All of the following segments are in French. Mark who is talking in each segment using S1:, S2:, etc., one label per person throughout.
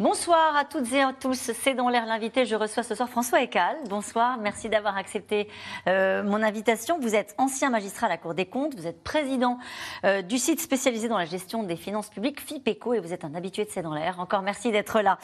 S1: Bonsoir à toutes et à tous, c'est dans l'air l'invité. Je reçois ce soir François Ecal. Bonsoir, merci d'avoir accepté euh, mon invitation. Vous êtes ancien magistrat à la Cour des comptes, vous êtes président euh, du site spécialisé dans la gestion des finances publiques, FIPECO, et vous êtes un habitué de C'est dans l'air. Encore merci d'être là.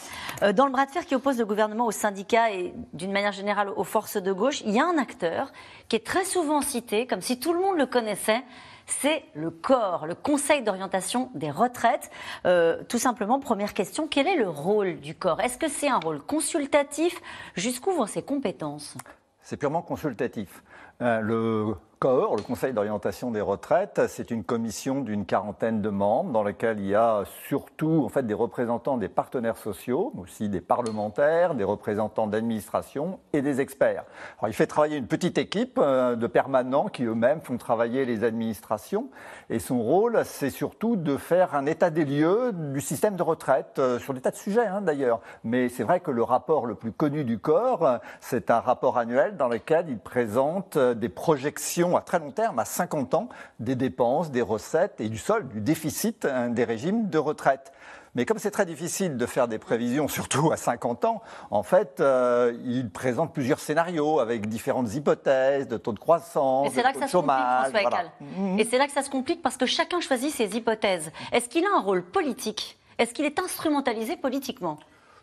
S1: Euh, dans le bras de fer qui oppose le gouvernement aux syndicats et d'une manière générale aux forces de gauche, il y a un acteur qui est très souvent cité, comme si tout le monde le connaissait, c'est le corps, le Conseil d'orientation des retraites. Euh, tout simplement, première question, quel est le rôle du corps? Est-ce que c'est un rôle consultatif? Jusqu'où vont ses compétences?
S2: C'est purement consultatif. Euh, le Le Conseil d'orientation des retraites, c'est une commission d'une quarantaine de membres dans laquelle il y a surtout en fait des représentants des partenaires sociaux, mais aussi des parlementaires, des représentants d'administration et des experts. Alors, il fait travailler une petite équipe euh, de permanents qui eux-mêmes font travailler les administrations et son rôle, c'est surtout de faire un état des lieux du système de retraite euh, sur des tas de sujets hein, d'ailleurs. Mais c'est vrai que le rapport le plus connu du corps, c'est un rapport annuel dans lequel il présente euh, des projections à très long terme, à 50 ans, des dépenses, des recettes et du solde, du déficit hein, des régimes de retraite. Mais comme c'est très difficile de faire des prévisions, surtout à 50 ans, en fait, euh, il présente plusieurs scénarios avec différentes hypothèses de taux de croissance, de taux de chômage.
S1: Mmh. Et c'est là que ça se complique parce que chacun choisit ses hypothèses. Est-ce qu'il a un rôle politique? Est-ce qu'il est instrumentalisé politiquement?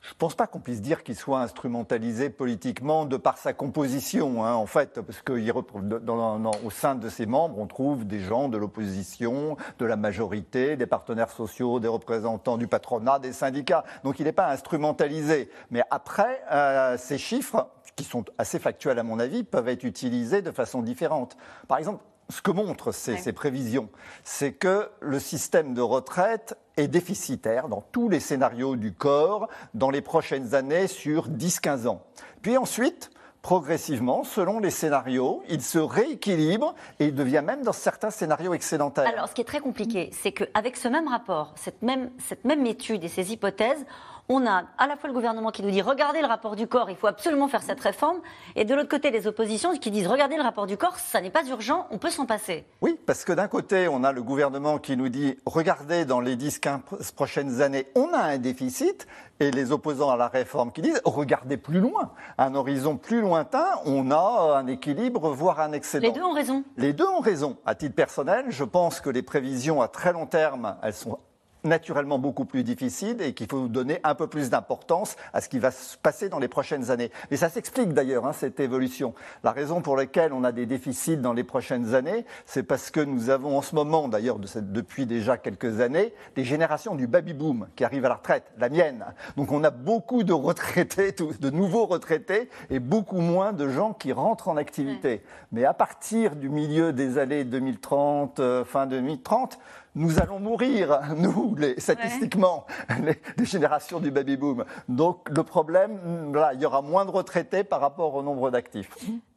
S2: Je ne pense pas qu'on puisse dire qu'il soit instrumentalisé politiquement de par sa composition, hein, en fait, parce qu'au sein de ses membres, on trouve des gens de l'opposition, de la majorité, des partenaires sociaux, des représentants du patronat, des syndicats. Donc il n'est pas instrumentalisé. Mais après, euh, ces chiffres, qui sont assez factuels à mon avis, peuvent être utilisés de façon différente. Par exemple, ce que montrent ces, prévisions, c'est que le système de retraite est déficitaire dans tous les scénarios du corps dans les prochaines années sur 10-15 ans. Puis ensuite, progressivement, selon les scénarios, il se rééquilibre et il devient même dans certains scénarios excédentaires.
S1: Alors, ce qui est très compliqué, c'est qu'avec ce même rapport, cette même, cette même étude et ces hypothèses, on a à la fois le gouvernement qui nous dit regardez le rapport du corps, il faut absolument faire cette réforme, et de l'autre côté les oppositions qui disent regardez le rapport du corps, ça n'est pas urgent, on peut s'en passer.
S2: Oui, parce que d'un côté on a le gouvernement qui nous dit regardez dans les 10-15 prochaines années, on a un déficit, et les opposants à la réforme qui disent regardez plus loin, un horizon plus lointain, on a un équilibre, voire un excédent.
S1: Les deux ont raison.
S2: Les deux ont raison. À titre personnel, je pense que les prévisions à très long terme, elles sont naturellement beaucoup plus difficile et qu'il faut donner un peu plus d'importance à ce qui va se passer dans les prochaines années. Et ça s'explique d'ailleurs, hein, cette évolution. La raison pour laquelle on a des déficits dans les prochaines années, c'est parce que nous avons en ce moment, d'ailleurs depuis déjà quelques années, des générations du baby-boom qui arrivent à la retraite, la mienne. Donc on a beaucoup de retraités, de nouveaux retraités et beaucoup moins de gens qui rentrent en activité. Mais à partir du milieu des années 2030, euh, fin 2030, nous allons mourir, nous, les, statistiquement, les, générations du baby-boom. Donc le problème, là, il y aura moins de retraités par rapport au nombre d'actifs.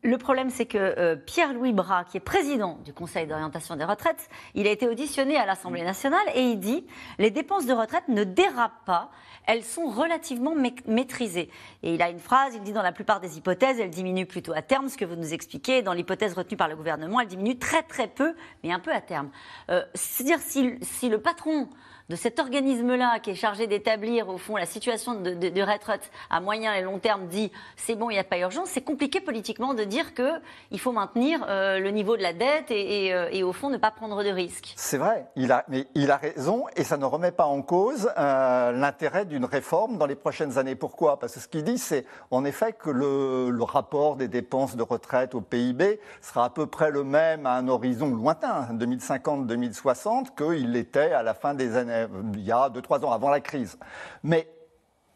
S1: Le problème, c'est que euh, Pierre-Louis Bras, qui est président du Conseil d'orientation des retraites, il a été auditionné à l'Assemblée nationale et il dit les dépenses de retraite ne dérapent pas, elles sont relativement maîtrisées. Et il a une phrase, il dit dans la plupart des hypothèses, elles diminuent plutôt à terme, ce que vous nous expliquez. Dans l'hypothèse retenue par le gouvernement, elles diminuent très très peu, mais un peu à terme. Euh, c'est-à-dire si, le patron de cet organisme-là qui est chargé d'établir au fond la situation de, retraite à moyen et long terme dit c'est bon, il n'y a pas urgence, c'est compliqué politiquement de dire qu'il faut maintenir euh, le niveau de la dette et, euh, et, au fond ne pas prendre de risques.
S2: C'est vrai, il a, mais il a raison et ça ne remet pas en cause euh, l'intérêt d'une réforme dans les prochaines années. Pourquoi? Parce que ce qu'il dit, c'est en effet que le, rapport des dépenses de retraite au PIB sera à peu près le même à un horizon lointain, 2050-2060, qu'il l'était à la fin des années il y a 2-3 ans avant la crise. Mais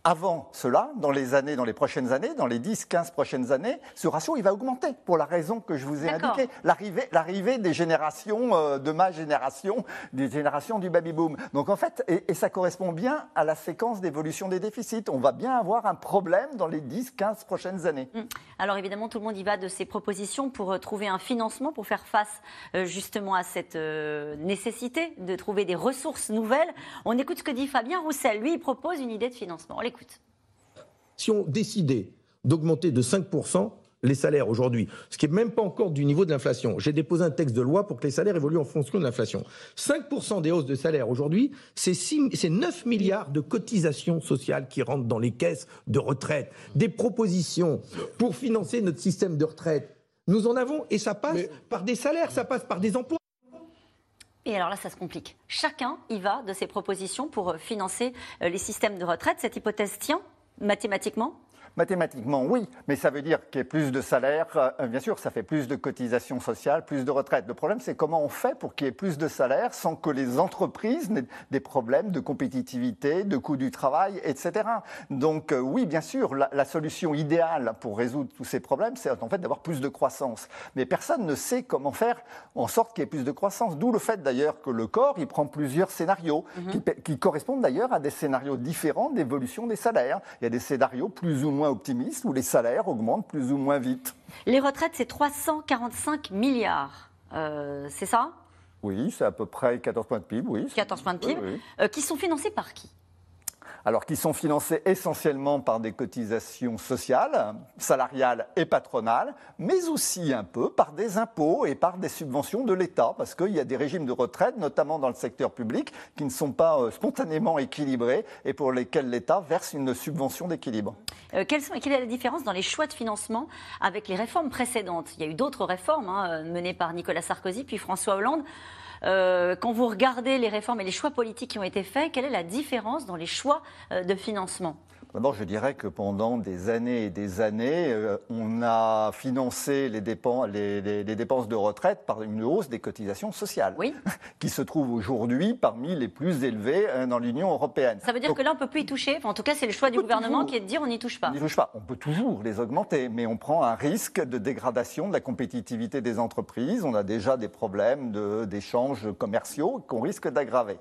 S2: avant cela, dans les années, dans les prochaines années, dans les 10, 15 prochaines années, ce ratio, il va augmenter pour la raison que je vous ai indiquée. L'arrivée, des générations, euh, de ma génération, des générations du baby-boom. Donc en fait, et, ça correspond bien à la séquence d'évolution des déficits. On va bien avoir un problème dans les 10, 15 prochaines années. Hum.
S1: Alors évidemment, tout le monde y va de ses propositions pour euh, trouver un financement, pour faire face euh, justement à cette nécessité de trouver des ressources nouvelles. On écoute ce que dit Fabien Roussel. Lui, il propose une idée de financement. On
S3: si on décidait d'augmenter de 5% les salaires aujourd'hui, ce qui n'est même pas encore du niveau de l'inflation. J'ai déposé un texte de loi pour que les salaires évoluent en fonction de l'inflation. 5% des hausses de salaire aujourd'hui, c'est 9 milliards de cotisations sociales qui rentrent dans les caisses de retraite. Des propositions pour financer notre système de retraite. Nous en avons et ça passe par des salaires, ça passe par des emplois.
S1: Et alors là, ça se complique. Chacun y va de ses propositions pour euh, financer euh, les systèmes de retraite. Cette hypothèse tient mathématiquement?
S2: Mathématiquement, oui, mais ça veut dire qu'il y ait plus de salaires. Euh, bien sûr, ça fait plus de cotisations sociales, plus de retraites. Le problème, c'est comment on fait pour qu'il y ait plus de salaires sans que les entreprises n'aient des problèmes de compétitivité, de coût du travail, etc. Donc, euh, oui, bien sûr, la, solution idéale pour résoudre tous ces problèmes, c'est en fait d'avoir plus de croissance. Mais personne ne sait comment faire en sorte qu'il y ait plus de croissance. D'où le fait d'ailleurs que le corps, il prend plusieurs scénarios mhm. qui, qui correspondent d'ailleurs à des scénarios différents d'évolution des salaires. Il y a des scénarios plus ou moins optimiste, où les salaires augmentent plus ou moins vite.
S1: Les retraites, c'est 345 milliards. Euh, c'est ça?
S2: Oui, c'est à peu près 14 points de PIB, oui.
S1: 14 points de PIB, euh, qui sont financés par qui?
S2: Alors qui sont financés essentiellement par des cotisations sociales, salariales et patronales, mais aussi un peu par des impôts et par des subventions de l'État, parce qu'il y a des régimes de retraite, notamment dans le secteur public, qui ne sont pas euh, spontanément équilibrés et pour lesquels l'État verse une subvention d'équilibre.
S1: Euh, quelle, est la différence dans les choix de financement avec les réformes précédentes? Il y a eu d'autres réformes hein, menées par Nicolas Sarkozy puis François Hollande. Euh, quand vous regardez les réformes et les choix politiques qui ont été faits, quelle est la différence dans les choix euh, de financement?
S2: D'abord, je dirais que pendant des années et des années, euh, on a financé les dépenses, les, dépenses de retraite par une hausse des cotisations sociales,
S1: oui.
S2: qui se trouve aujourd'hui parmi les plus élevées euh, dans l'Union européenne.
S1: Ça veut dire que là, on ne peut plus y toucher En tout cas, c'est le choix du gouvernement qui est de dire on n'y touche pas.
S2: On n'y touche pas. On peut toujours les augmenter, mais on prend un risque de dégradation de la compétitivité des entreprises. On a déjà des problèmes d'échanges commerciaux qu'on risque d'aggraver.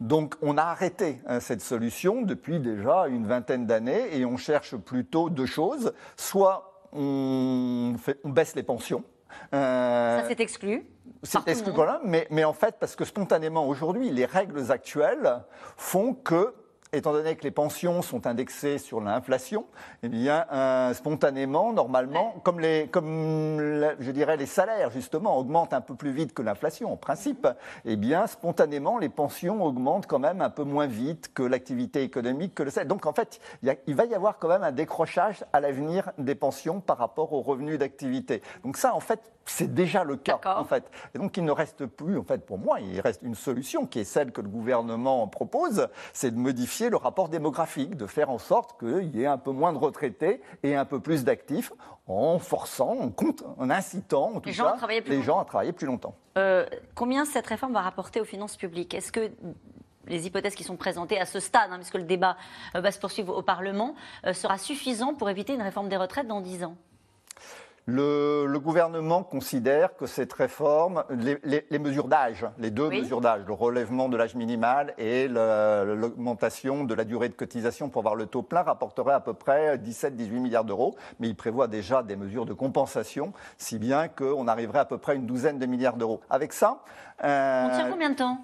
S2: Donc, on a arrêté hein, cette solution depuis déjà une vingtaine d'années et on cherche plutôt deux choses. Soit on, baisse les pensions.
S1: Euh, Ça, c'est exclu.
S2: C'est exclu, voilà, mais, mais en fait, parce que spontanément, aujourd'hui, les règles actuelles font que étant donné que les pensions sont indexées sur l'inflation, eh bien, euh, spontanément, normalement, comme, les, comme je dirais, les salaires, justement, augmentent un peu plus vite que l'inflation, en principe, eh bien, spontanément, les pensions augmentent quand même un peu moins vite que l'activité économique, que le salaire. Donc, en fait, il, va y avoir quand même un décrochage à l'avenir des pensions par rapport aux revenus d'activité. Donc, ça, en fait, c'est déjà le cas, en fait. Et donc, il ne reste plus, en fait, pour moi, il reste une solution qui est celle que le gouvernement propose, c'est de modifier le rapport démographique, de faire en sorte qu'il y ait un peu moins de retraités et un peu plus d'actifs, en forçant, en, compte, en incitant
S1: les, gens, à
S2: les gens à travailler plus longtemps.
S1: Euh, combien cette réforme va rapporter aux finances publiques? Est-ce que les hypothèses qui sont présentées à ce stade, hein, puisque le débat euh, va se poursuivre au Parlement, euh, sera suffisant pour éviter une réforme des retraites dans 10 ans?
S2: Le, gouvernement considère que cette réforme, les, mesures d'âge, les deux mesures d'âge, le relèvement de l'âge minimal et l'augmentation de la durée de cotisation pour avoir le taux plein, rapporteraient à peu près 17-18 milliards d'euros. Mais il prévoit déjà des mesures de compensation, si bien qu'on arriverait à peu près à une douzaine de milliards d'euros. Avec ça.
S1: Euh, On tient combien de temps?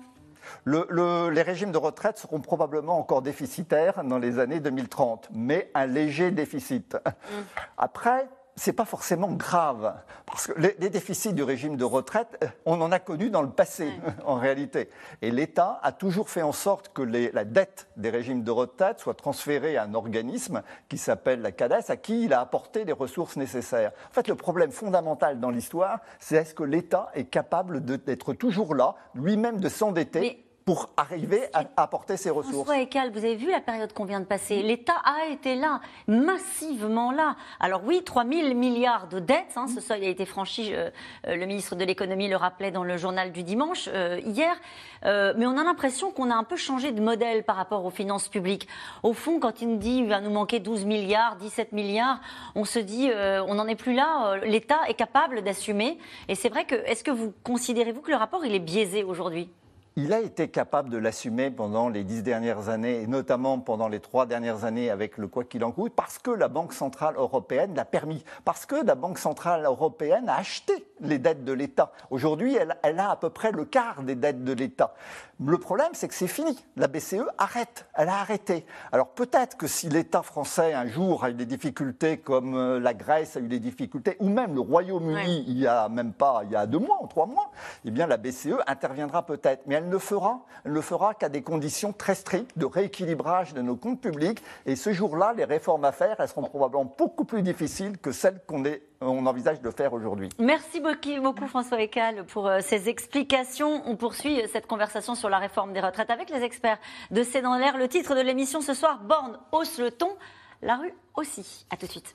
S2: les régimes de retraite seront probablement encore déficitaires dans les années 2030, mais un léger déficit. Mmh. Après, c'est pas forcément grave. Parce que les, déficits du régime de retraite, euh, on en a connu dans le passé, en réalité. Et l'État a toujours fait en sorte que la dette des régimes de retraite soit transférée à un organisme qui s'appelle la CADES, à qui il a apporté les ressources nécessaires. En fait, le problème fondamental dans l'histoire, c'est est-ce que l'État est capable d'être toujours là, lui-même de s'endetter pour arriver à apporter ses ressources.
S1: François vous avez vu la période qu'on vient de passer? L'État a été là, massivement là. Alors oui, 3 000 milliards de dettes, hein, ce seuil a été franchi, euh, euh, le ministre de l'économie le rappelait dans le journal du dimanche euh, hier, mais on a l'impression qu'on a un peu changé de modèle par rapport aux finances publiques. Au fond, quand il nous dit qu'il va nous manquer 12 milliards, 17 milliards, on se dit on n'en est plus là, l'État est capable d'assumer. Et c'est vrai que, est-ce que vous considérez-vous que le rapport il est biaisé aujourd'hui?
S2: Il a été capable de l'assumer pendant les dix dernières années, et notamment pendant les trois dernières années avec le quoi qu'il en coûte, parce que la Banque Centrale Européenne l'a permis, parce que la Banque Centrale Européenne a acheté les dettes de l'État. Aujourd'hui, elle, elle, a à peu près le quart des dettes de l'État. Le problème, c'est que c'est fini. La BCE arrête. Elle a arrêté. Alors peut-être que si l'État français un jour a eu des difficultés, comme euh, la Grèce a eu des difficultés, ou même le Royaume-Uni il y a même pas, il y a deux mois ou trois mois, eh bien la BCE interviendra peut-être. Mais elle ne fera, elle ne fera qu'à des conditions très strictes de rééquilibrage de nos comptes publics. Et ce jour-là, les réformes à faire, elles seront probablement beaucoup plus difficiles que celles qu'on est on envisage de faire aujourd'hui.
S1: Merci beaucoup François Ecal pour euh, ces explications. On poursuit euh, cette conversation sur la réforme des retraites avec les experts de C'est dans l'air. Le titre de l'émission ce soir, Borne hausse le ton, la rue aussi. A tout de suite.